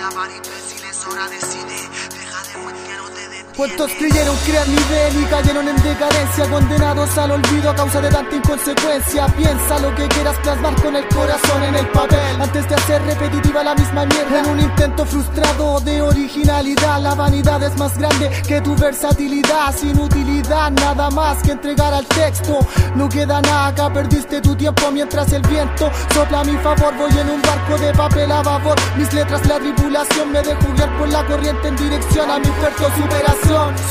တာဘာတွေတွေ့စီလဲဆိုတာနဲ့စီနေ ¿Cuántos creyeron crear nivel y cayeron en decadencia? Condenados al olvido a causa de tanta inconsecuencia. Piensa lo que quieras plasmar con el corazón en el papel. Antes de hacer repetitiva la misma mierda. En un intento frustrado de originalidad. La vanidad es más grande que tu versatilidad. Sin utilidad, nada más que entregar al texto. No queda nada acá, perdiste tu tiempo mientras el viento sopla a mi favor. Voy en un barco de papel a vapor. Mis letras, la tripulación me dejo guiar por la corriente en dirección a mi puerto superación.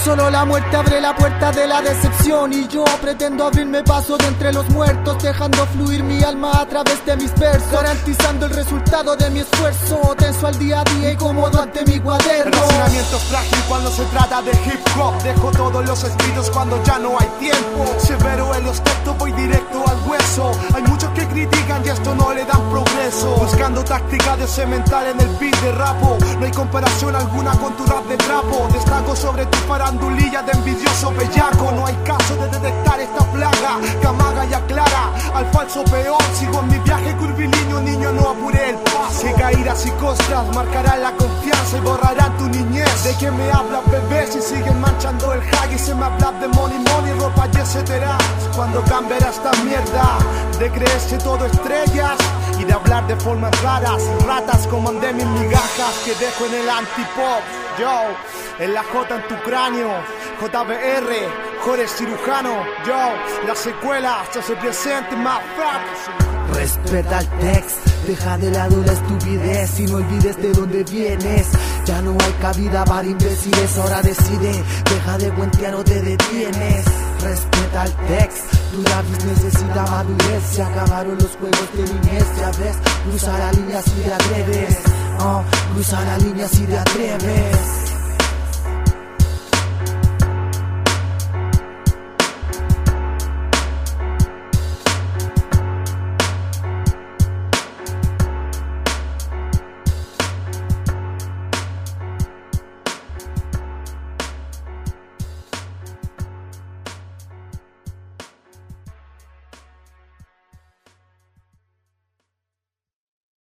Solo la muerte abre la puerta de la decepción. Y yo pretendo abrirme paso de entre los muertos, dejando fluir mi alma a través de mis versos. Garantizando el resultado de mi esfuerzo. Tenso al día a día y cómodo ante mi cuaderno. Razonamiento frágil cuando se trata de hip hop. Dejo todos los escritos cuando ya no hay tiempo. Severo en los textos, voy directo al hueso. Hay muchos que critican y esto no le dan Buscando táctica de cementar en el beat de rapo. No hay comparación alguna con tu rap de trapo. Destaco sobre tu farandulilla de envidioso bellaco. No hay caso de detectar esta plaga. Camaga y aclara al falso peor. Sigo en mi viaje curvilíneo, niño, no apuré el paso. Que caídas y costras marcarán la confianza y borrarán tu niñez. ¿De qué me hablas, bebé? Si siguen manchando el hag y se me habla de money, money, ropa y etcétera. Cuando cambiará esta mierda de creerse todo estrellas y de hablar de formas raras, ratas como de mis migajas que dejo en el antipop. Yo, en la J en tu cráneo, JBR, Jores cirujano. Yo, la secuela se presente más. Respeta el text, deja de lado la estupidez y no olvides de dónde vienes. Ya no hay cabida para imbéciles, ahora decide, deja de cuentear o te detienes. Respeta el text, tu lápiz necesita madurez, se acabaron los juegos de niñez, ya ves, cruza la línea si te atreves, oh, cruza la línea si te atreves.